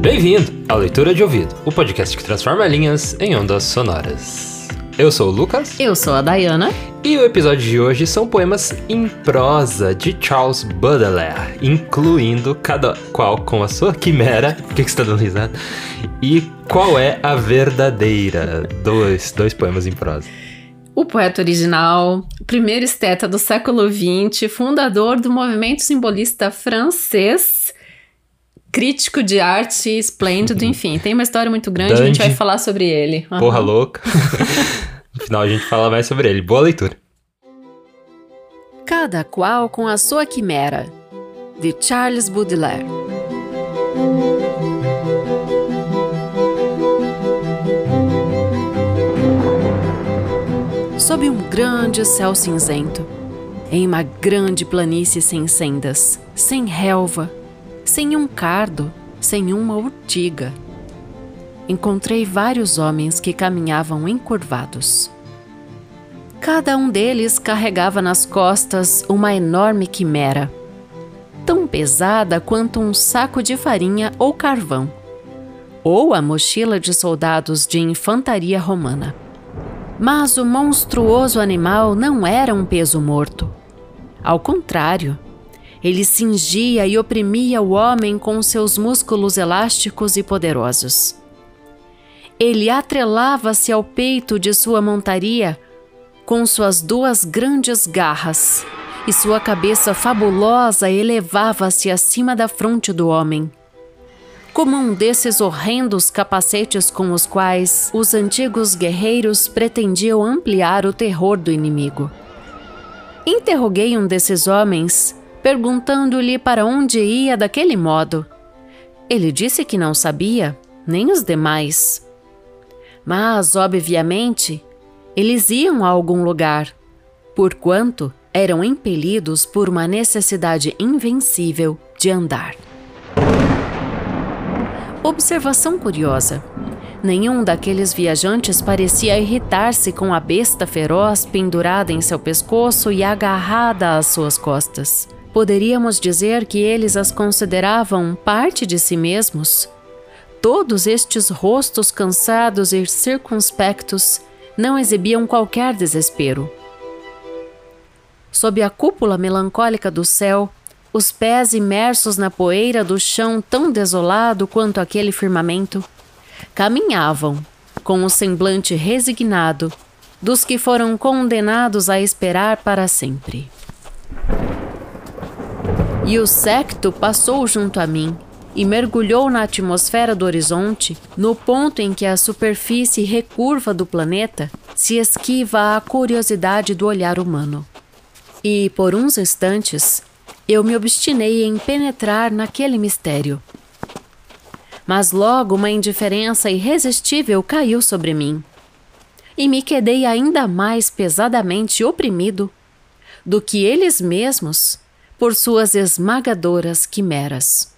Bem-vindo à Leitura de Ouvido, o podcast que transforma linhas em ondas sonoras. Eu sou o Lucas. Eu sou a Dayana. E o episódio de hoje são poemas em prosa de Charles Baudelaire, incluindo cada qual com a sua quimera. Por que, que você tá dando risada? E qual é a verdadeira? Dois, dois poemas em prosa. O poeta original, primeiro esteta do século XX, fundador do movimento simbolista francês, crítico de arte esplêndido, enfim, tem uma história muito grande, a gente vai falar sobre ele. Uhum. Porra louca. no final a gente fala mais sobre ele. Boa leitura. Cada qual com a sua quimera, de Charles Baudelaire. Sob um grande céu cinzento, em uma grande planície sem sendas, sem relva, sem um cardo, sem uma urtiga. Encontrei vários homens que caminhavam encurvados. Cada um deles carregava nas costas uma enorme quimera, tão pesada quanto um saco de farinha ou carvão, ou a mochila de soldados de infantaria romana. Mas o monstruoso animal não era um peso morto. Ao contrário, ele cingia e oprimia o homem com seus músculos elásticos e poderosos. Ele atrelava-se ao peito de sua montaria com suas duas grandes garras, e sua cabeça fabulosa elevava-se acima da fronte do homem como um desses horrendos capacetes com os quais os antigos guerreiros pretendiam ampliar o terror do inimigo. Interroguei um desses homens, perguntando-lhe para onde ia daquele modo. Ele disse que não sabia, nem os demais. Mas, obviamente, eles iam a algum lugar, porquanto eram impelidos por uma necessidade invencível de andar. Observação curiosa. Nenhum daqueles viajantes parecia irritar-se com a besta feroz pendurada em seu pescoço e agarrada às suas costas. Poderíamos dizer que eles as consideravam parte de si mesmos. Todos estes rostos cansados e circunspectos não exibiam qualquer desespero. Sob a cúpula melancólica do céu, os pés imersos na poeira do chão tão desolado quanto aquele firmamento, caminhavam, com o semblante resignado dos que foram condenados a esperar para sempre. E o secto passou junto a mim e mergulhou na atmosfera do horizonte, no ponto em que a superfície recurva do planeta se esquiva à curiosidade do olhar humano. E, por uns instantes, eu me obstinei em penetrar naquele mistério. Mas logo uma indiferença irresistível caiu sobre mim. E me quedei ainda mais pesadamente oprimido do que eles mesmos por suas esmagadoras quimeras.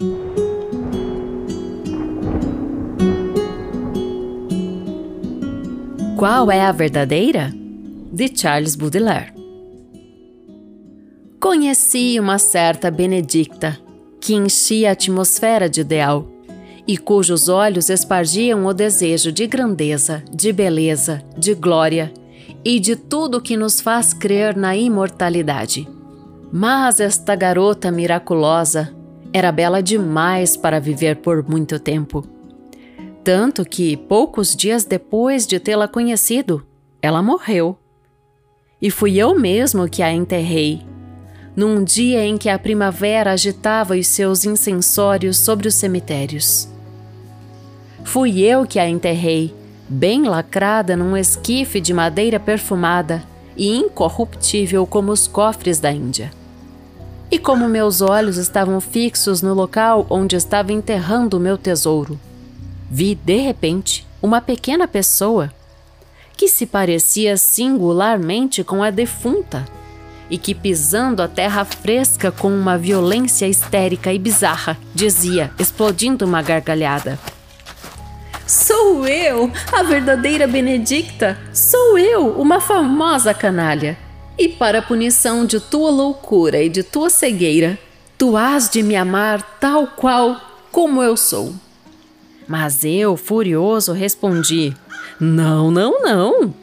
Qual é a verdadeira? De Charles Baudelaire. Conheci uma certa Benedicta, que enchia a atmosfera de ideal, e cujos olhos espargiam o desejo de grandeza, de beleza, de glória e de tudo que nos faz crer na imortalidade. Mas esta garota miraculosa era bela demais para viver por muito tempo. Tanto que, poucos dias depois de tê-la conhecido, ela morreu. E fui eu mesmo que a enterrei num dia em que a primavera agitava os seus incensórios sobre os cemitérios. Fui eu que a enterrei, bem lacrada num esquife de madeira perfumada e incorruptível como os cofres da Índia. E como meus olhos estavam fixos no local onde estava enterrando o meu tesouro, vi de repente uma pequena pessoa que se parecia singularmente com a defunta e que, pisando a terra fresca com uma violência histérica e bizarra, dizia, explodindo uma gargalhada: Sou eu, a verdadeira Benedicta! Sou eu, uma famosa canalha! E para punição de tua loucura e de tua cegueira, Tu has de me amar tal qual como eu sou. Mas eu, furioso, respondi: Não, não, não.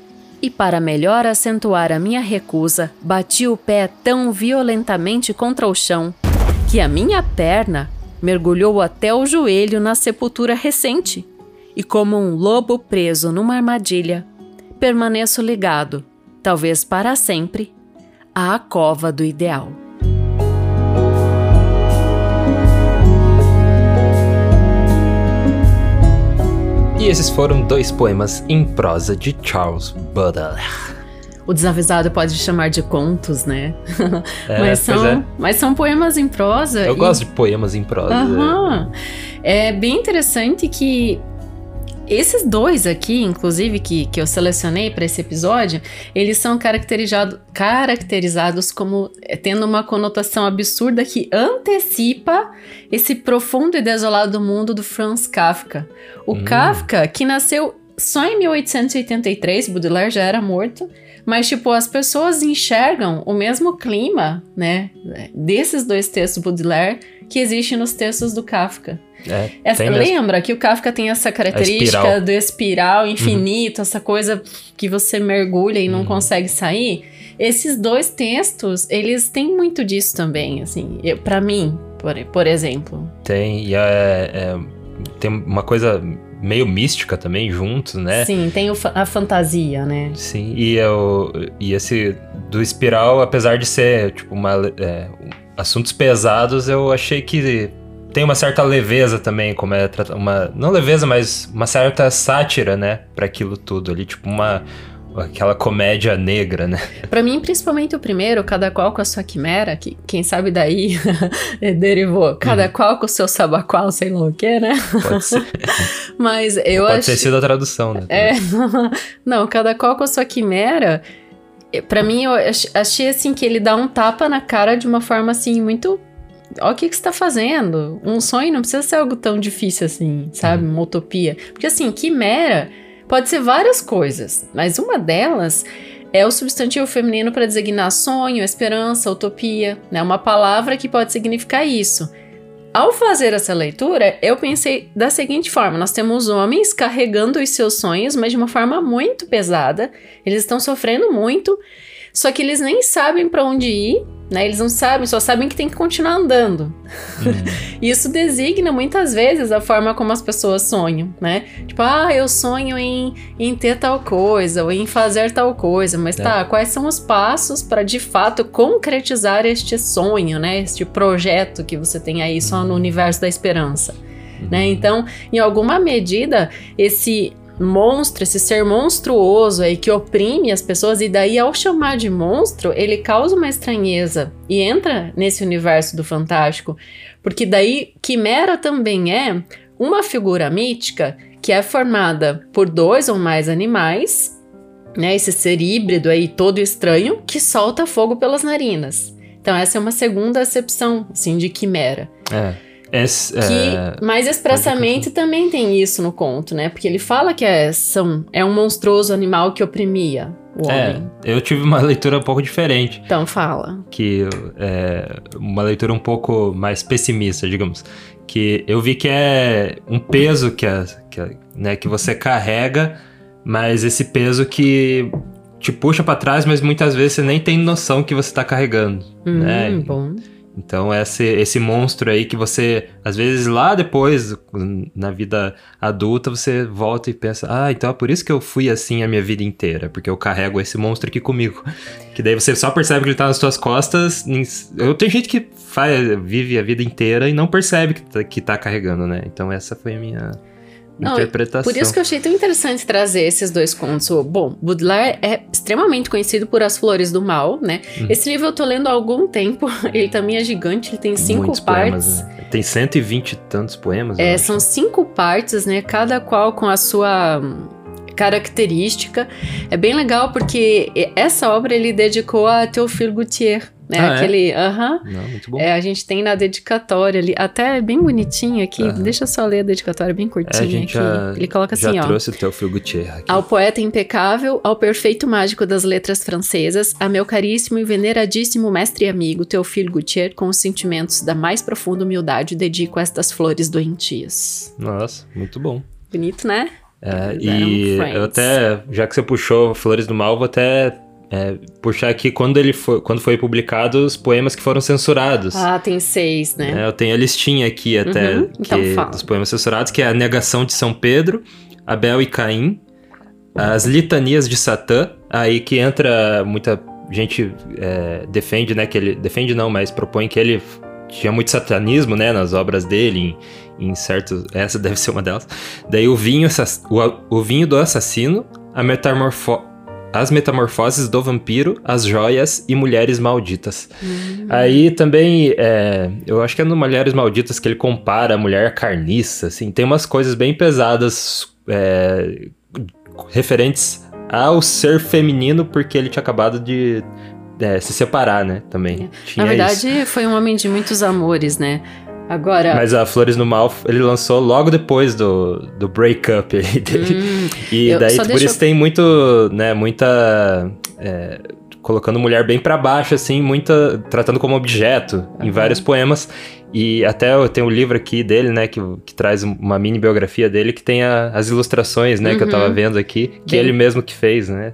E para melhor acentuar a minha recusa, bati o pé tão violentamente contra o chão que a minha perna mergulhou até o joelho na sepultura recente. E como um lobo preso numa armadilha, permaneço ligado, talvez para sempre, à cova do ideal. E esses foram dois poemas em prosa de Charles Baudelaire. O desavisado pode chamar de contos, né? É, mas, são, é. mas são poemas em prosa. Eu e- gosto de poemas em prosa. Aham. É bem interessante que esses dois aqui, inclusive, que, que eu selecionei para esse episódio, eles são caracterizado, caracterizados como eh, tendo uma conotação absurda que antecipa esse profundo e desolado mundo do Franz Kafka. O Hum. Kafka, que nasceu só em 1883, Baudelaire já era morto, mas, tipo, as pessoas enxergam o mesmo clima, né, desses dois textos Baudelaire que existe nos textos do Kafka. É, Essa- tem mesmo. lembra que o Kafka tem essa característica espiral. do espiral infinito, essa coisa que você mergulha e não Uhum. consegue sair? Esses dois textos, eles têm muito disso também, assim, para mim, por, por exemplo. Tem, e é, é- tem uma coisa meio mística também juntos, né? Sim, tem o a fantasia, né? Sim, e, eu, e esse do espiral, apesar de ser, tipo, uma, é, assuntos pesados, eu achei que tem uma certa leveza também, como é uma não leveza, mas uma certa sátira, né, para aquilo tudo ali, tipo uma aquela comédia negra, né? Pra mim, principalmente o primeiro, cada qual com a sua quimera, que quem sabe daí derivou, cada Uhum. qual com o seu sabaqual, sei lá o que, né? Pode ser, Mas eu pode acho. ter sido a tradução, né? É, não, cada qual com a sua quimera. Pra mim, eu ach- achei assim que ele dá um tapa na cara de uma forma assim muito. Ó, o que, que você tá fazendo? Um sonho não precisa ser algo tão difícil assim, sabe? Uma utopia. Porque assim, quimera pode ser várias coisas, mas uma delas é o substantivo feminino para designar sonho, esperança, utopia, né? Uma palavra que pode significar isso. Ao fazer essa leitura, eu pensei da seguinte forma: nós temos homens carregando os seus sonhos, mas de uma forma muito pesada. Eles estão sofrendo muito, só que eles nem sabem para onde ir, né? Eles não sabem, só sabem que tem que continuar andando. Hum, Isso designa muitas vezes a forma como as pessoas sonham, né? Tipo, ah, eu sonho em, em ter tal coisa ou em fazer tal coisa, mas É. tá, quais são os passos para de fato concretizar este sonho, né? Este projeto que você tem aí só no universo da esperança, né? Então, em alguma medida, esse monstro, esse ser monstruoso aí que oprime as pessoas, e daí ao chamar de monstro, ele causa uma estranheza e entra nesse universo do fantástico, porque daí Quimera também é uma figura mítica que é formada por dois ou mais animais, né? Esse ser híbrido aí todo estranho que solta fogo pelas narinas. Então essa é uma segunda acepção, assim, de Quimera. É. Esse, Que, é, mais expressamente também tem isso no conto, né? Porque ele fala que é, são, é um monstruoso animal que oprimia o é, homem. eu tive uma leitura um pouco diferente. Então fala. que é uma leitura um pouco mais pessimista, digamos. Que eu vi que é um peso que, é, que, é, né, que você carrega, mas esse peso que te puxa pra trás, mas muitas vezes você nem tem noção que você tá carregando. Hum, né? bom. Então esse, esse monstro aí que você, às vezes lá depois, na vida adulta, você volta e pensa, ah, então é por isso que eu fui assim a minha vida inteira, porque eu carrego esse monstro aqui comigo. Que daí você só percebe que ele tá nas suas costas. Eu tenho gente que faz, vive a vida inteira e não percebe que tá, que tá carregando, né? Então essa foi a minha Não, interpretação. Por isso que eu achei tão interessante trazer esses dois contos. Bom, Baudelaire é extremamente conhecido por As Flores do Mal, né? Uhum. Esse livro eu tô lendo há algum tempo. Ele também é gigante, ele tem cinco Muitos partes. Poemas, né? Tem 120 e tantos poemas. É, são cinco partes, né? Cada qual com a sua hum, característica. É bem legal porque essa obra ele dedicou a Théophile Gautier, né? Ah, é? Aquele, aham. Não, muito bom. É, a gente tem na dedicatória ali, até bem bonitinho aqui. Aham. Deixa eu só ler a dedicatória bem É, a curtinha gente aqui. já, Ele coloca já assim, ó. trouxe o Teofilo Gutierrez aqui. Ao poeta impecável, ao perfeito mágico das letras francesas, a meu caríssimo e veneradíssimo mestre e amigo Teofilo Gautier, com os sentimentos da mais profunda humildade, dedico estas flores doentias. Nossa, muito bom. Bonito, né? É, e eu até, já que você puxou Flores do Mal, vou até é, puxar aqui quando ele foi, quando foi publicado os poemas que foram censurados. Ah, tem seis, né? É, eu tenho a listinha aqui até Uhum, então que- fala. dos poemas censurados, que é a Negação de São Pedro, Abel e Caim, as Litanias de Satã, aí que entra muita gente é, defende, né, que ele defende não, mas propõe que ele tinha muito satanismo, né, nas obras dele, em, em certos, essa deve ser uma delas. Daí o vinho, o, o vinho do assassino, a metamorfo as metamorfoses do vampiro, as joias e mulheres malditas. Aí também, é, eu acho que é no Mulheres Malditas que ele compara a mulher carniça, assim. Tem umas coisas bem pesadas é, referentes ao ser feminino, porque ele tinha acabado de é, se separar, né? Também. Tinha Na verdade, isso. foi um homem de muitos amores, né? Agora. Mas a Flores no Mal ele lançou logo depois do, do breakup dele. hum, E daí por isso eu- tem muito, né, muita. é, colocando mulher bem pra baixo, assim, muita. tratando como objeto em Aham. vários poemas. E até eu tenho um livro aqui dele, né, que, que traz uma mini biografia dele que tem a- as ilustrações, né, que eu tava Uhum. vendo aqui, que Bem- ele mesmo que fez, né?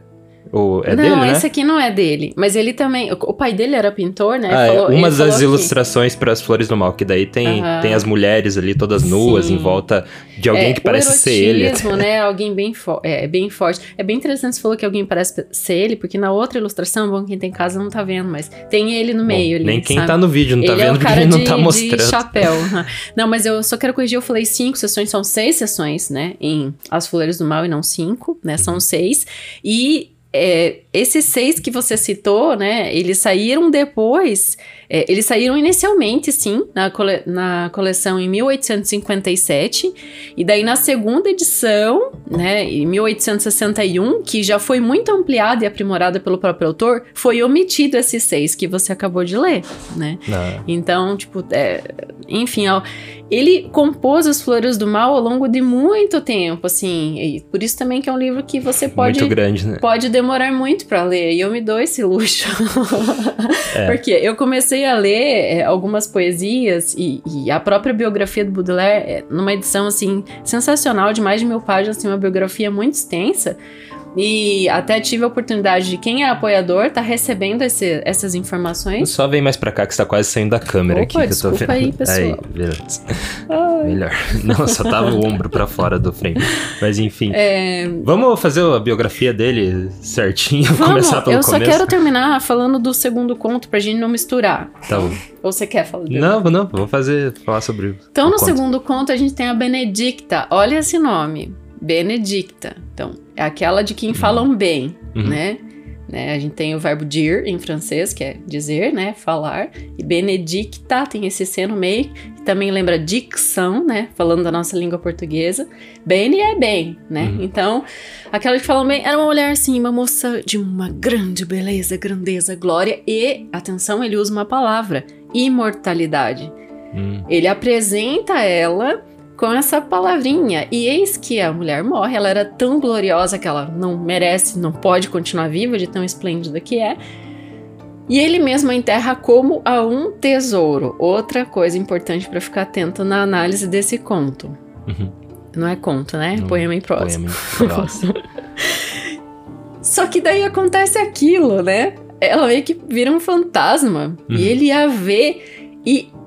O, é não, dele, né? esse aqui não é dele. Mas ele também. O o pai dele era pintor, né? Ah, é, Falou- ele uma das que- ilustrações para as Flores do Mal, que daí tem, tem as mulheres ali todas nuas Sim. em volta de alguém É, que parece o ser ele. erotismo, né? Alguém bem, é, bem forte. É bem interessante você falou que alguém parece ser ele, porque na outra ilustração, bom, quem tem casa não tá vendo, mas tem ele no Bom, meio ali. nem quem sabe? tá no vídeo não tá ele é vendo o porque cara ele não de, tá de mostrando. chapéu. aham. não, mas eu só quero corrigir, eu falei cinco sessões, são seis sessões, né? Em As Flores do Mal e não cinco, né? Uhum. São seis. E é, esses seis que você citou, né? Eles saíram depois. é, eles saíram inicialmente, sim, na, cole- na coleção em 1857. E daí na segunda edição, né, em 1861, que já foi muito ampliada e aprimorada pelo próprio autor, foi omitido esses seis que você acabou de ler, né? Ah, Então, tipo, é, enfim, ó, ele compôs as Flores do Mal ao longo de muito tempo, assim, e por isso também que é um livro que você pode muito grande, né? pode demorar muito pra ler e eu me dou esse luxo. É. Porque eu comecei a ler é, algumas poesias e, e a própria biografia do Baudelaire, é, numa edição assim sensacional de mais de mil páginas, assim, uma biografia muito extensa. E até tive a oportunidade de quem é apoiador tá recebendo esse- essas informações. Só vem mais pra cá que você tá quase saindo da câmera Opa, aqui que eu tô vendo. aí, pessoal. beleza. Melhor. Não, só tava o ombro pra fora do frame. Mas enfim. É, Vamos fazer a biografia dele certinho? vamos, começar pelo eu só começo. quero terminar falando do segundo conto pra gente não misturar. Tá bom. Ou você quer falar dele? Não, não, vou fazer, falar sobre Então, no conto. segundo conto, a gente tem a Benedicta. Olha esse nome. Benedicta. Então, é aquela de quem falam bem, Uhum. né? Né, A gente tem o verbo dir em francês, que é dizer, né? Falar. E benedicta tem esse C no meio, que também lembra dicção, né? Falando da nossa língua portuguesa. Bene é bem, né? Uhum. Então, aquela que falam bem era uma mulher assim, uma moça de uma grande beleza, grandeza, glória. E, atenção, ele usa uma palavra: imortalidade. Hum, Ele apresenta ela com essa palavrinha. E eis que a mulher morre. Ela era tão gloriosa que ela não merece, não pode continuar viva de tão esplêndida que é. E ele mesmo a enterra como a um tesouro. Outra coisa importante para ficar atento na análise desse conto. uhum. Não é conto, né? Não, Poema em prosa. Poema em prosa. Só que daí acontece aquilo, né? Ela meio que vira um fantasma. Uhum. E ele a vê e, e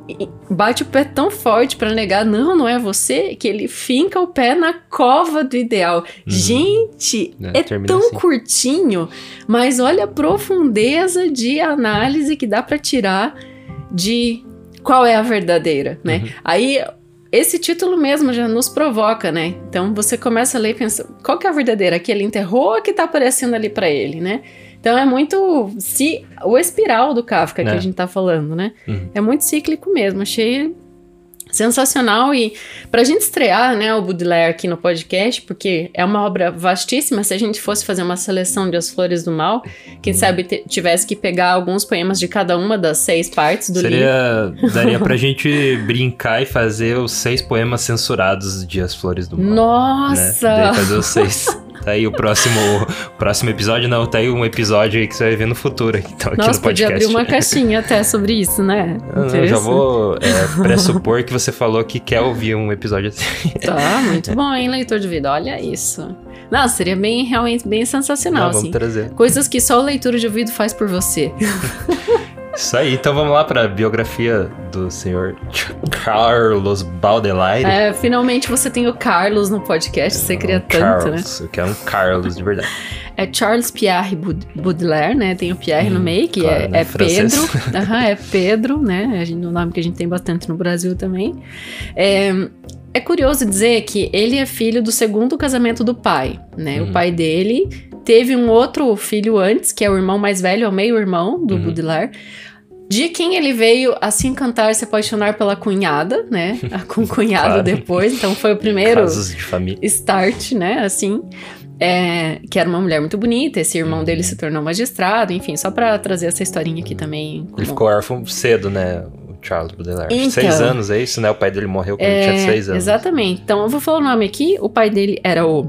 bate o pé tão forte pra negar, não, não é você, que ele finca o pé na cova do ideal. Gente, É, é, tão assim. curtinho, mas olha a profundeza de análise que dá pra tirar de qual é a verdadeira, né? Uhum. Aí esse título mesmo já nos provoca, né? Então você começa a ler e pensa, qual que é a verdadeira? Que ele enterrou ou que tá aparecendo ali pra ele, né? Então é muito se o espiral do Kafka que É. a gente tá falando, né? Uhum. É muito cíclico mesmo. Achei sensacional e pra gente estrear, né, o Baudelaire aqui no podcast, porque é uma obra vastíssima, se a gente fosse fazer uma seleção de As Flores do Mal, quem sabe tivesse que pegar alguns poemas de cada uma das seis partes do Seria, livro. Daria pra gente brincar e fazer os seis poemas censurados de As Flores do Mal. Nossa! Né? fazer os seis. Tá aí o próximo, próximo episódio, não, tá aí um episódio aí que você vai ver no futuro. Então, aqui Nossa, no podcast. podia abrir uma caixinha até sobre isso, né? Eu, eu já vou é, pressupor que você falou que quer ouvir um episódio assim. Tá, muito bom, hein, leitor de vida? Olha isso. Não, seria bem, realmente bem sensacional, não, vamos assim. trazer. Coisas que só o leitor de ouvido faz por você. Isso aí, então vamos lá para a biografia do senhor Carlos Baudelaire. É, finalmente você tem o Carlos no podcast, você queria tanto, Carlos, né? Eu quero um Carlos de verdade. É Charles Pierre Baudelaire, né? Tem o Pierre hum, no meio, que claro, é, né? é Pedro. Uhum, é Pedro, né? A gente, o nome que a gente tem bastante no Brasil também. É, é curioso dizer que ele é filho do segundo casamento do pai, né? Hum. O pai dele teve um outro filho antes, que é o irmão mais velho, é o meio-irmão do uhum. Baudelaire. De quem ele veio a se encantar, se apaixonar pela cunhada, né? Com o cunhado claro. depois. Então foi o primeiro start, né? Assim. É, que era uma mulher muito bonita, esse irmão dele se tornou magistrado, enfim, só para trazer essa historinha aqui também. Ele ficou órfão cedo, né? O Charles Baudelaire. Então, seis anos, é isso, né? O pai dele morreu quando é, ele tinha seis anos. Exatamente. Então eu vou falar o nome aqui. O pai dele era o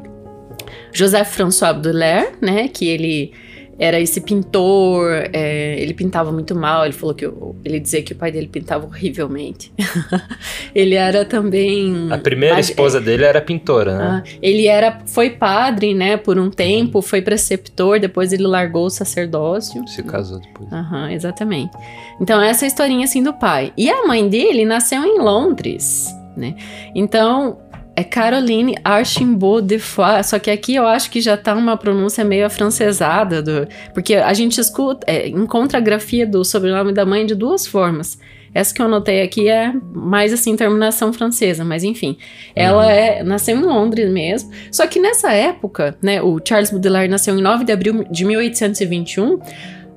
Joseph François Baudelaire, né? Que ele era esse pintor, é, ele pintava muito mal, ele falou que ele dizia que o pai dele pintava horrivelmente. ele era também A primeira mas, esposa dele era pintora, né? Ah, ele era foi padre, né, por um tempo, foi preceptor, depois ele largou o sacerdócio. Se casou depois. Aham, exatamente. Então essa é a historinha assim do pai. E a mãe dele nasceu em Londres, né? Então, é Caroline Archambault de Foix, só que aqui eu acho que já tá uma pronúncia meio afrancesada, do, porque a gente escuta, é, encontra a grafia do sobrenome da mãe de duas formas. Essa que eu anotei aqui é mais assim, terminação francesa, mas enfim. Ela uhum. é, nasceu em Londres mesmo. Só que nessa época, né, o Charles Baudelaire nasceu em 9 de abril de 1821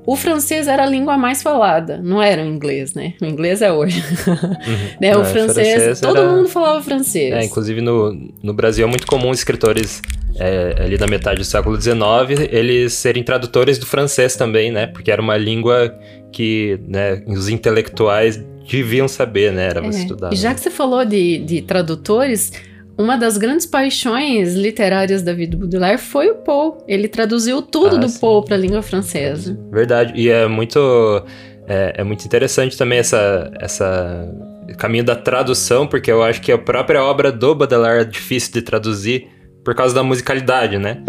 o francês era a língua mais falada, não era o inglês, né? O inglês é hoje. Uhum. né? O é, francês, francês todo era... mundo falava francês. É, inclusive no, no Brasil é muito comum escritores é, ali da metade do século XIX eles serem tradutores do francês também, né? Porque era uma língua que né, os intelectuais deviam saber, né? Era é. estudar. E já né? que você falou de, de tradutores, uma das grandes paixões literárias da vida do Baudelaire foi o Poe. Ele traduziu tudo ah, do sim. Poe para a língua francesa. Verdade. E é muito é, é, muito interessante também essa essa caminho da tradução, porque eu acho que a própria obra do Baudelaire é difícil de traduzir por causa da musicalidade, né?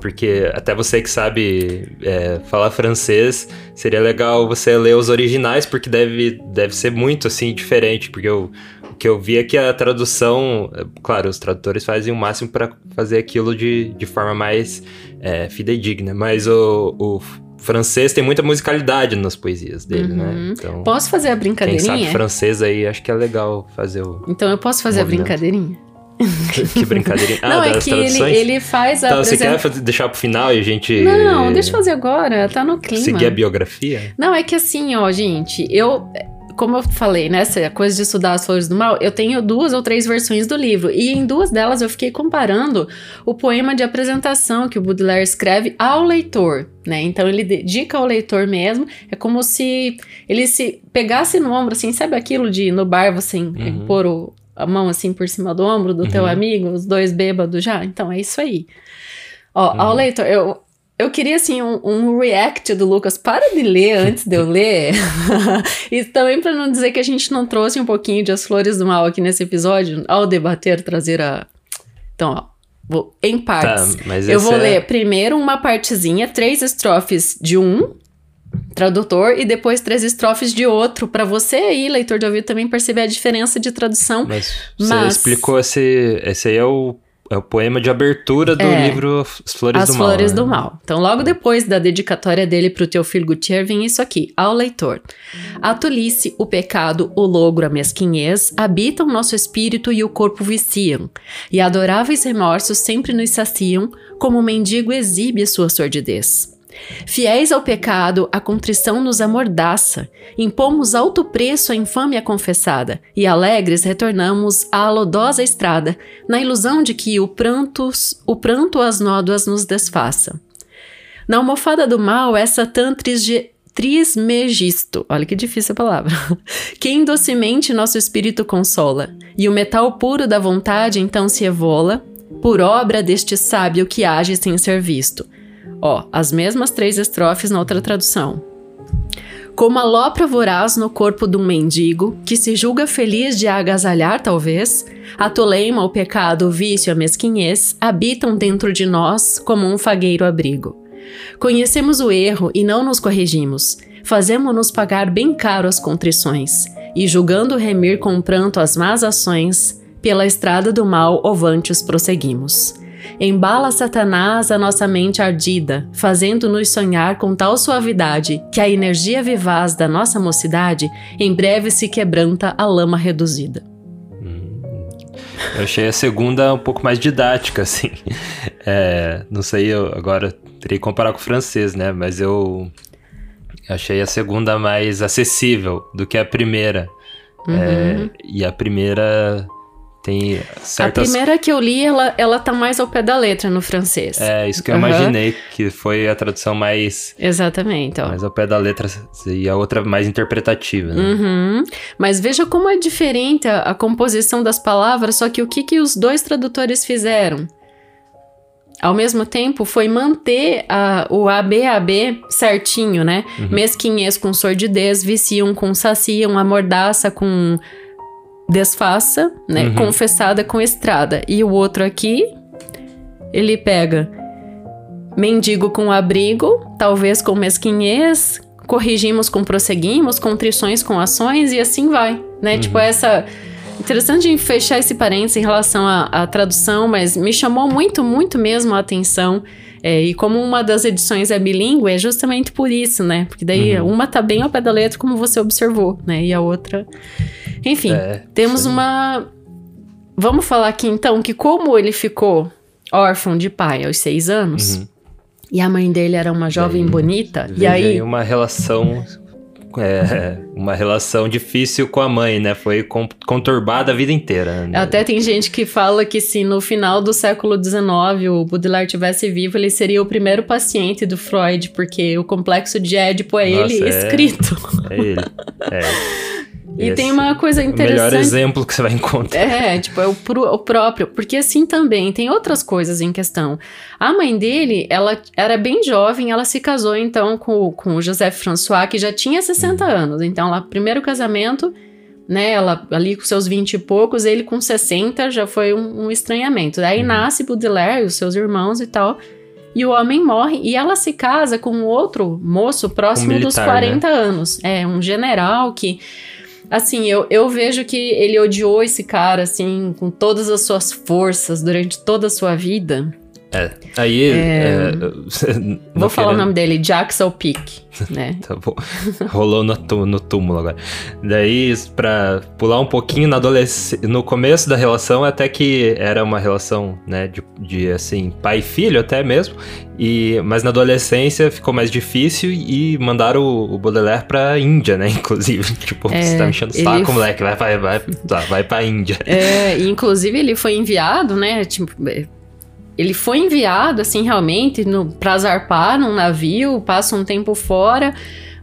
Porque até você que sabe é, falar francês, seria legal você ler os originais, porque deve, deve ser muito assim diferente, porque eu que eu vi é que a tradução, claro, os tradutores fazem o máximo para fazer aquilo de, de forma mais é, fidedigna, mas o, o francês tem muita musicalidade nas poesias dele, né? uhum. né? Então, posso fazer a brincadeirinha? Quem sabe francês aí, acho que é legal fazer o. Então eu posso fazer movimento. a brincadeirinha? Que, brincadeirinha. Ah, não, é que ele, ele, faz a. Então, você quer fazer, deixar pro final e a gente. Não, deixa eu fazer agora, tá no clima. Seguir a biografia? Não, é que assim, ó, gente, eu como eu falei, né, essa coisa de estudar as flores do mal, eu tenho duas ou três versões do livro. E em duas delas eu fiquei comparando o poema de apresentação que o Baudelaire escreve ao leitor, né? Então ele dedica ao leitor mesmo. É como se ele se pegasse no ombro, assim, sabe aquilo de no bar você uhum. pôr o, a mão assim por cima do ombro do uhum. teu amigo, os dois bêbados já? Então é isso aí. Ó, uhum. ao leitor, eu, eu queria, assim, um, um, react do Lucas. Para de ler antes de eu ler. e também para não dizer que a gente não trouxe um pouquinho de As Flores do Mal aqui nesse episódio, ao debater, trazer a. Então, ó. Vou, em partes. Tá, eu vou é... ler primeiro uma partezinha, três estrofes de um tradutor e depois três estrofes de outro, para você aí, leitor de ouvido, também perceber a diferença de tradução. Mas você Mas... explicou esse. Esse aí é o é o poema de abertura do é, livro As Flores As do Mal. As Flores né? do Mal. Então, logo depois da dedicatória dele para o Teofilo Gutierrez, vem isso aqui, ao leitor. A tolice, o pecado, o logro, a mesquinhez habitam nosso espírito e o corpo viciam, e adoráveis remorsos sempre nos saciam, como o mendigo exibe a sua sordidez. Fiéis ao pecado, a contrição nos amordaça. Impomos alto preço à infâmia confessada, e alegres retornamos à lodosa estrada, na ilusão de que o pranto, o pranto as nódoas nos desfaça. Na almofada do mal, essa tantris trismegisto, olha que difícil a palavra, quem docemente nosso espírito consola, e o metal puro da vontade então se evola, por obra deste sábio que age sem ser visto. Ó, as mesmas três estrofes na outra tradução. Como a lopra voraz no corpo de um mendigo, que se julga feliz de agasalhar, talvez, a toleima, o pecado, o vício, a mesquinhez habitam dentro de nós como um fagueiro abrigo. Conhecemos o erro e não nos corrigimos. Fazemos-nos pagar bem caro as contrições, e julgando remir com pranto as más ações, pela estrada do mal ovantes prosseguimos. Embala Satanás a nossa mente ardida, fazendo-nos sonhar com tal suavidade que a energia vivaz da nossa mocidade em breve se quebranta a lama reduzida. Eu achei a segunda um pouco mais didática, assim. É, não sei, eu agora teria que comparar com o francês, né? Mas eu achei a segunda mais acessível do que a primeira. Uhum. É, e a primeira tem certas... A primeira que eu li, ela, ela tá mais ao pé da letra no francês. É, isso que eu uhum. imaginei, que foi a tradução mais... Exatamente. Ó. Mais ao pé da letra e a outra mais interpretativa, né? Uhum. Mas veja como é diferente a, a, composição das palavras, só que o que, que os dois tradutores fizeram? Ao mesmo tempo, foi manter a, o ABAB certinho, né? Uhum. Mesquinhez com sordidez, viciam com saciam, amordaça com desfaça, né? Uhum. Confessada com estrada. E o outro aqui, ele pega mendigo com abrigo, talvez com mesquinhez, corrigimos com prosseguimos, contrições com ações e assim vai, né? Uhum. Tipo, essa. Interessante fechar esse parênteses em relação à, à, tradução, mas me chamou muito, muito mesmo a atenção. É, e como uma das edições é bilíngue, é justamente por isso, né? Porque daí uhum. uma tá bem ao pé da letra, como você observou, né? E a outra enfim, é, temos sim. uma. Vamos falar aqui então que como ele ficou órfão de pai aos seis anos, uhum. e a mãe dele era uma jovem bonita, e aí. uma relação. É, uma relação difícil com a mãe, né? Foi conturbada a vida inteira. Né? Até tem gente que fala que se no final do século XIX o Baudelaire tivesse vivo, ele seria o primeiro paciente do Freud, porque o complexo de Édipo é Nossa, ele é... escrito. É ele. É. E Esse tem uma coisa interessante. O melhor exemplo que você vai encontrar. É, tipo, é o, o, próprio. Porque assim também, tem outras coisas em questão. A mãe dele, ela era bem jovem, ela se casou então com, com o José François, que já tinha 60 uhum. anos. Então, lá, primeiro casamento, né, ela ali com seus 20 e poucos, ele com 60 já foi um, um estranhamento. Daí uhum. nasce Baudelaire, os seus irmãos e tal. E o homem morre e ela se casa com outro moço próximo um militar, dos 40 né? anos. É, um general que Assim, eu, eu vejo que ele odiou esse cara, assim, com todas as suas forças durante toda a sua vida. É, aí. É... É, vou falar querendo... o nome dele, Jackson Peak, né? tá bom. Rolou no, no túmulo agora. Daí, pra pular um pouquinho na adolescência. No começo da relação, até que era uma relação, né, de, de assim, pai e filho até mesmo. E, mas na adolescência ficou mais difícil e mandaram o, o Baudelaire pra Índia, né? Inclusive. Tipo, é, você tá me enchendo o saco, ele... moleque, vai, vai, vai, vai, vai pra Índia. É, inclusive ele foi enviado, né? Tipo ele foi enviado, assim, realmente, pra zarpar num navio, passa um tempo fora.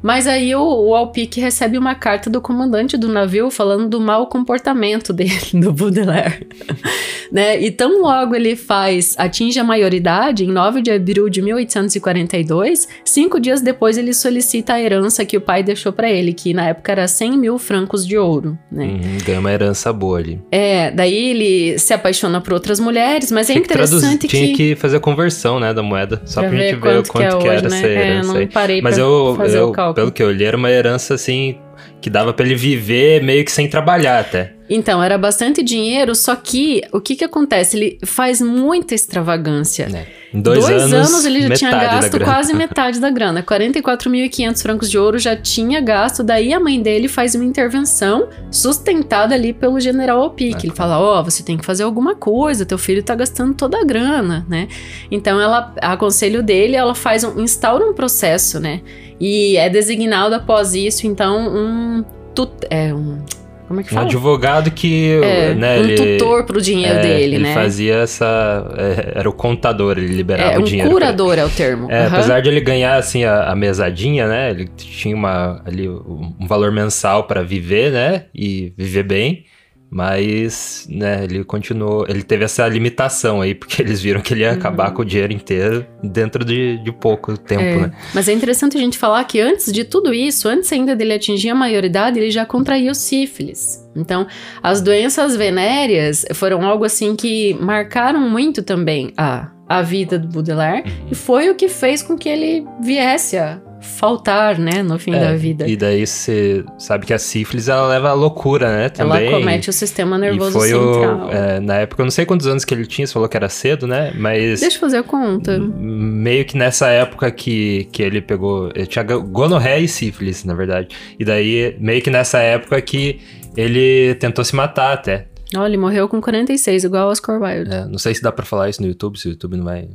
Mas aí o, o Alpic recebe uma carta do comandante do navio falando do mau comportamento dele, do Baudelaire. né? E tão logo ele faz, atinge a maioridade, em 9 de abril de 1842, cinco dias depois ele solicita a herança que o pai deixou para ele, que na época era 100 mil francos de ouro. Né? Uhum, ganha uma herança boa ali. É, daí ele se apaixona por outras mulheres, mas é tinha é interessante que, que... Tinha que fazer a conversão, né, da moeda, só pra, pra gente ver o quanto que, é que era hoje, né? essa herança. É, não parei mas pra eu, fazer eu, o cálculo. Pelo que eu li, era uma herança assim que dava para ele viver meio que sem trabalhar até. Então, era bastante dinheiro, só que o que que acontece? Ele faz muita extravagância. É. Em dois, anos, ele já tinha metade da gasto quase metade da grana. 44.500 francos de ouro já tinha gasto. Daí a mãe dele faz uma intervenção sustentada ali pelo general Opic. Ele fala: Ó, você tem que fazer alguma coisa, teu filho tá gastando toda a grana, né? Então ela, a conselho dele, ela faz um, instaura um processo, né? E é designado após isso, então, um. Tut, é um como é que Um fala? advogado que, É, né, um ele... tutor pro dinheiro é, dele, ele né? fazia essa... é, era o contador, ele liberava é, o um dinheiro. pra- curador é o termo. É, Aham. apesar de ele ganhar assim a, a mesadinha, né? Ele tinha uma, ali um um valor mensal para viver, né? E viver bem. Mas, né, ele continuou. Ele teve essa limitação aí, porque eles viram que ele ia Uhum. acabar com o dinheiro inteiro dentro de, de pouco tempo, É, né? Mas é interessante a gente falar que antes de tudo isso, antes ainda dele atingir a maioridade, ele já contraiu sífilis. Então, as doenças venéreas foram algo assim que marcaram muito também a, a vida do Baudelaire Uhum. e foi o que fez com que ele viesse a faltar, né, no fim É, da vida. E daí você sabe que a sífilis ela leva à loucura, né? Também. Ela comete o sistema nervoso e foi central. o. é, na época, eu não sei quantos anos que ele tinha, você falou que era cedo, né? Mas. Deixa eu fazer a conta. Meio que nessa época que, que ele pegou. Ele tinha gonorreia e sífilis, na verdade. E daí, meio que nessa época que ele tentou se matar até. Olha, ele morreu com 46, igual Oscar Wilde. É, não sei se dá pra falar isso no YouTube, se o YouTube não vai.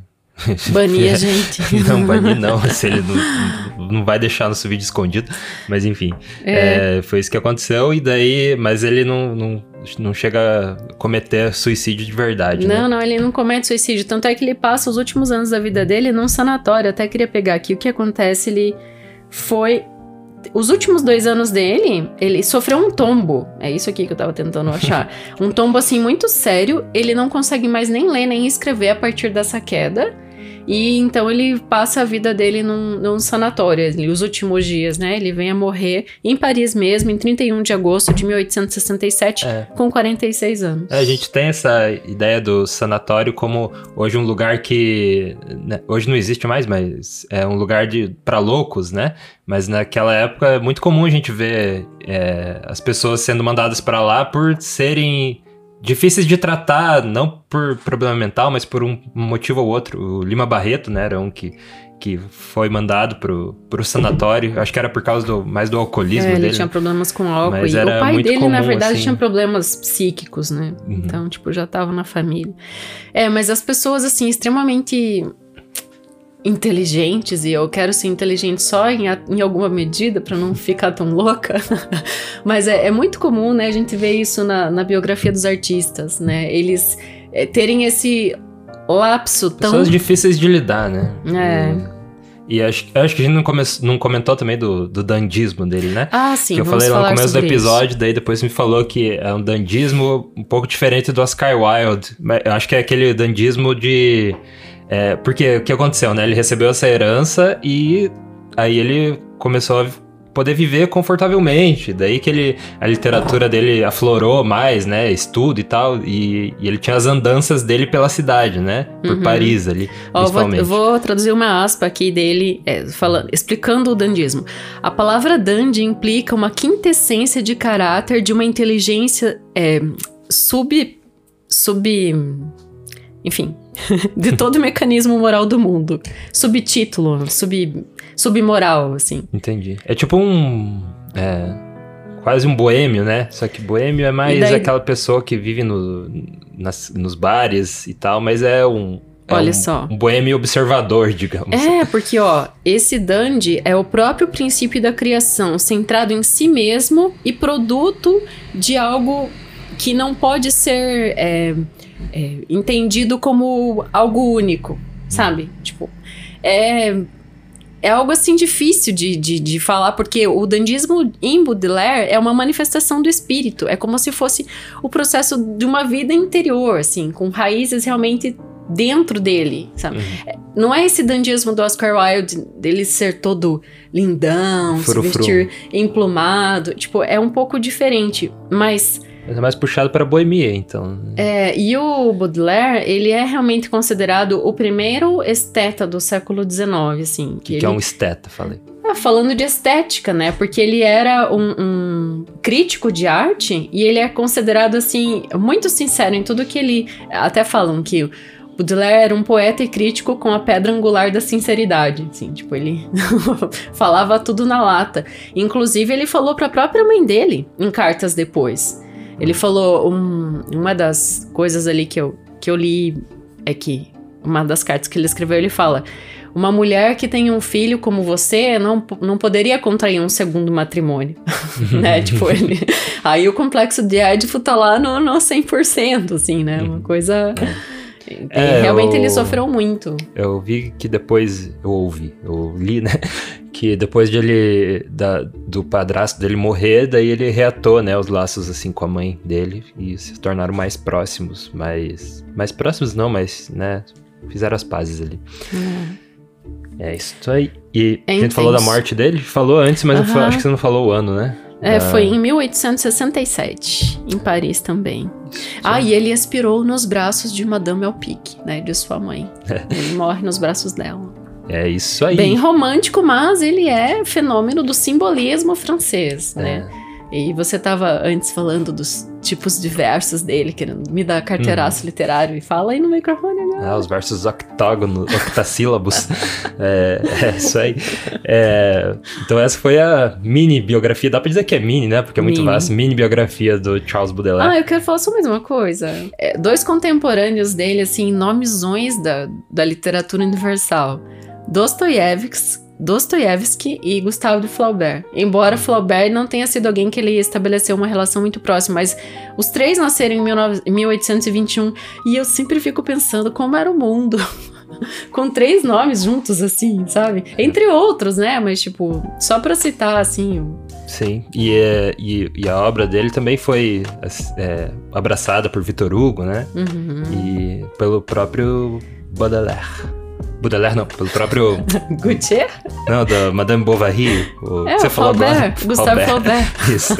Bania a gente. Não, banir não, se ele não, não vai deixar nosso vídeo escondido. Mas enfim, é, foi isso que aconteceu. E daí, mas ele não, não, não chega a cometer suicídio de verdade. Não, né? não, ele não comete suicídio. Tanto é que ele passa os últimos anos da vida dele num sanatório. Até queria pegar aqui o que acontece. Ele foi. Os últimos dois anos dele, ele sofreu um tombo. É isso aqui que eu tava tentando achar. um tombo, assim, muito sério. Ele não consegue mais nem ler nem escrever a partir dessa queda. E então ele passa a vida dele num, num sanatório, ali, os últimos dias, né? Ele vem a morrer em Paris mesmo, em 31 de agosto de 1867, É. com 46 anos. É, a gente tem essa ideia do sanatório como hoje um lugar que né, hoje não existe mais, mas é um lugar para loucos, né? Mas naquela época é muito comum a gente ver é, as pessoas sendo mandadas para lá por serem difíceis de tratar, não por problema mental, mas por um motivo ou outro. O Lima Barreto, né, era um que que foi mandado pro, pro sanatório. Acho que era por causa do, mais do alcoolismo É, ele dele. tinha problemas com álcool. Mas E o pai dele, na comum, verdade, assim. tinha problemas psíquicos, né? Uhum. Então, tipo, já tava na família. É, mas as pessoas, assim, extremamente inteligentes, e eu quero ser inteligente só em, em alguma medida para não ficar tão louca. mas é, é muito comum, né? A gente vê isso na, na biografia dos artistas, né? Eles é, terem esse lapso tão. Pessoas difíceis de lidar, né? É. E, e acho, acho que a gente não, come, não comentou também do, do dandismo dele, né? Ah, sim, que eu falei lá no começo do sobre isso. episódio, daí depois me falou que é um dandismo um pouco diferente do Oscar Wilde. Mas eu acho que é aquele dandismo de. É, porque o que aconteceu, né? Ele recebeu essa herança e aí ele começou a poder viver confortavelmente. Daí que ele, a literatura dele aflorou mais, né? Estudo e tal. E, e ele tinha as andanças dele pela cidade, né? Por Uhum. Paris ali, Ó, eu, vou, principalmente. eu vou traduzir uma aspa aqui dele, é, falando, explicando o dandismo. A palavra dandy implica uma quintessência de caráter de uma inteligência é, sub. sub. enfim. de todo o mecanismo moral do mundo. Subtítulo, sub. submoral, assim. Entendi. É tipo um. É, quase um boêmio, né? Só que boêmio é mais daí- aquela pessoa que vive no, nas- nos bares e tal, mas é um. é Olha um- só. Um boêmio observador, digamos. É, porque, ó, esse dandy é o próprio princípio da criação, centrado em si mesmo e produto de algo que não pode ser é, é, entendido como algo único, sabe? Tipo, é. É algo assim difícil de, de, de falar, porque o dandismo em Baudelaire é uma manifestação do espírito. É como se fosse o processo de uma vida interior, assim, com raízes realmente dentro dele, sabe? Uhum. Não é esse dandismo do Oscar Wilde, dele ser todo lindão, Frufru. se vestir emplumado. Tipo, é um pouco diferente. Mas, Mas é mais puxado pra boemia, então. é, e o Baudelaire, ele é realmente considerado o primeiro esteta do século XIX, assim. Que, ele, que é um esteta, falei. Ah, É, falando de estética, né? Porque ele era um, um, crítico de arte e ele é considerado, assim, muito sincero em tudo que ele. Até falam que Baudelaire era um poeta e crítico com a pedra angular da sinceridade, assim, tipo, ele falava tudo na lata. Inclusive, ele falou para a própria mãe dele em cartas depois. Ele falou um, uma das coisas ali que eu, que eu li é que uma das cartas que ele escreveu, ele fala: uma mulher que tem um filho como você não, não poderia contrair um segundo matrimônio, né? tipo, ele... Aí o complexo de Édipo tá lá no, no 100%, assim, né? Uma coisa... É. É, realmente eu, ele sofreu muito. Eu vi que depois, eu ouvi, eu li, né? Que depois de ele, da, do padrasto dele morrer, daí ele reatou, né, os laços assim com a mãe dele e se tornaram mais próximos, mais, mais próximos não, mas, né, fizeram as pazes ali. É, é isso aí. E é a gente falou da morte dele? Falou antes, mas uhum. acho que você não falou o ano, né? É, foi em 1867, em Paris também. Ah, e ele expirou nos braços de Madame Alpic, né, de sua mãe. É. Ele morre nos braços dela. É isso aí. Bem romântico, mas ele é fenômeno do simbolismo francês, né? É. E você estava antes falando dos tipos de versos dele, querendo me dar carteiraço uhum. literário. E fala aí no microfone agora. Ah, os versos octógonos, octassílabos. é, é, isso aí. É, então essa foi a mini biografia. Dá pra dizer que é mini, né? Porque é muito mini. vasto. Mini biografia do Charles Baudelaire. Ah, eu quero falar só mais uma coisa. É, dois contemporâneos dele, assim, nomezões da, da literatura universal. Dostoiévski Dostoiévski e Gustavo de Flaubert. Embora Flaubert não tenha sido alguém que ele estabeleceu uma relação muito próxima, mas os três nasceram em 1821 e eu sempre fico pensando como era o mundo. Com três nomes juntos, assim, sabe? Entre outros, né? Mas, tipo, só pra citar, assim. Sim, e, é, e, e, a obra dele também foi é, abraçada por Vitor Hugo, né? Uhum. E pelo próprio Baudelaire. Baudelaire não, pelo próprio... Gautier? Não, da Madame Bovary. O, é, você o falou Flaubert, agora. Gustavo Flaubert. Isso.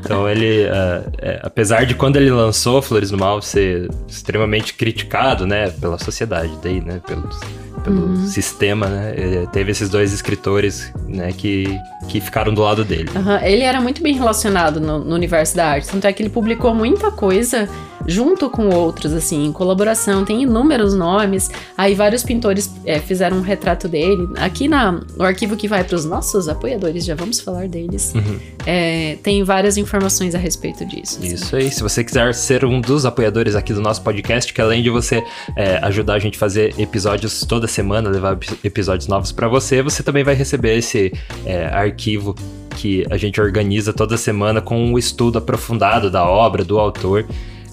Então ele, uh, é, apesar de quando ele lançou Flores do Mal ser extremamente criticado, né, pela sociedade daí, né, pelos pelo uhum. sistema, né? Ele teve esses dois escritores, né, que, que ficaram do lado dele. Uhum. Ele era muito bem relacionado no, no, universo da arte, tanto é que ele publicou muita coisa junto com outros, assim, em colaboração. Tem inúmeros nomes. Aí vários pintores é, fizeram um retrato dele. Aqui na, no arquivo que vai para os nossos apoiadores, já vamos falar deles. Uhum. É, tem várias informações a respeito disso. Assim. Isso aí. Se você quiser ser um dos apoiadores aqui do nosso podcast, que além de você é, ajudar a gente a fazer episódios toda semana, levar episódios novos para você, você também vai receber esse é, arquivo que a gente organiza toda semana com um estudo aprofundado da obra, do autor.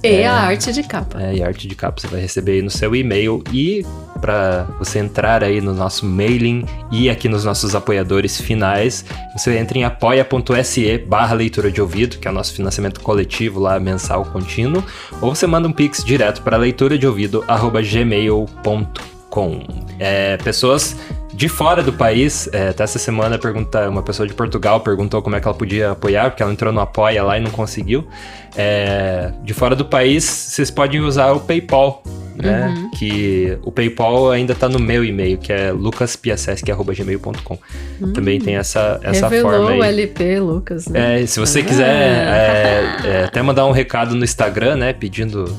E é, a arte de capa. É, e a arte de capa você vai receber aí no seu e-mail. E para você entrar aí no nosso mailing e aqui nos nossos apoiadores finais, você entra em apoia.se barra leitura de ouvido, que é o nosso financiamento coletivo lá, mensal contínuo, ou você manda um pix direto para leitura de ouvido arroba gmail.com. É, pessoas de fora do país, é, até essa semana pergunta, uma pessoa de Portugal perguntou como é que ela podia apoiar, porque ela entrou no Apoia lá e não conseguiu. É, de fora do país, vocês podem usar o PayPal, né? Uhum. Que o PayPal ainda tá no meu e-mail, que é lucaspiacesc.gmail.com. Uhum. Também tem essa, essa Revelou forma aí. o LP, Lucas. Né? É, se você ah. quiser é, é, até mandar um recado no Instagram, né? Pedindo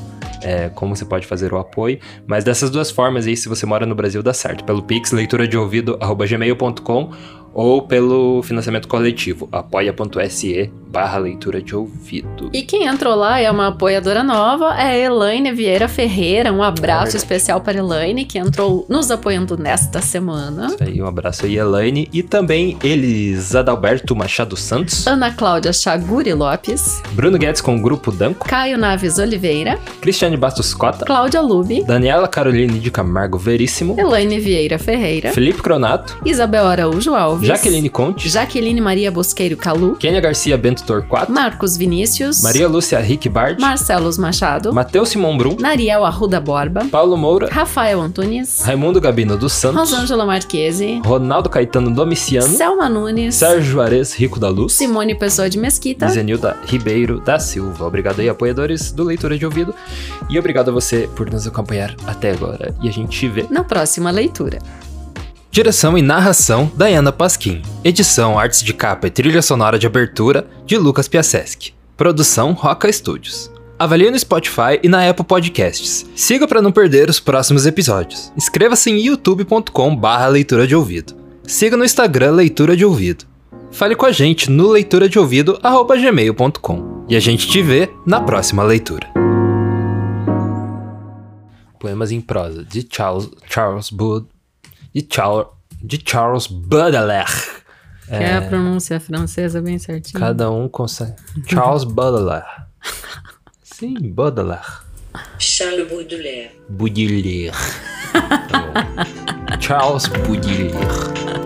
é, como você pode fazer o apoio. Mas dessas duas formas aí, se você mora no Brasil, dá certo. Pelo Pix, leitura de ouvido, arroba gmail.com ou pelo financiamento coletivo, apoia.se barra leitura de ouvido. E quem entrou lá é uma apoiadora nova, é a Elaine Vieira Ferreira. Um abraço é especial para a Elaine, que entrou nos apoiando nesta semana. Isso aí, um abraço aí, Elaine. E também eles, Adalberto Machado Santos. Ana Cláudia Chaguri Lopes. Bruno Guedes com o Grupo Danco. Caio Naves Oliveira. Cristiane Bastos Cota. Cláudia Lube. Daniela Caroline de Camargo Veríssimo. Elaine Vieira Ferreira. Felipe Cronato. Isabel Araújo Alves. Jaqueline Conte. Jaqueline Maria Bosqueiro Calu. Kênia Garcia Bento Torquato. Marcos Vinícius. Maria Lúcia Rick Bard. Marcelos Machado. Matheus Simon Brum. Nariel Arruda Borba. Paulo Moura. Rafael Antunes. Raimundo Gabino dos Santos. Rosângela Marquese. Ronaldo Caetano Domiciano. Selma Nunes. Sérgio Juarez Rico da Luz. Simone Pessoa de Mesquita. Zenilda Ribeiro da Silva. Obrigado aí, apoiadores do Leitura de Ouvido. E obrigado a você por nos acompanhar até agora. E a gente vê na próxima leitura. Direção e narração, Diana Pasquim. Edição, artes de capa e trilha sonora de abertura, de Lucas Piaseschi. Produção, Roca Studios. Avalie no Spotify e na Apple Podcasts. Siga para não perder os próximos episódios. Inscreva-se em youtube.com barra leitura de ouvido. Siga no Instagram Leitura de Ouvido. Fale com a gente no leitura de ouvido gmail.com. E a gente te vê na próxima leitura. Poemas em prosa de Charles, Charles Bud, de Charles, de Charles Baudelaire. Que é a pronúncia francesa bem certinho. Cada um consegue. Charles Baudelaire. Sim, Baudelaire. Charles Baudelaire. Baudelaire. Tá bom. Charles Baudelaire.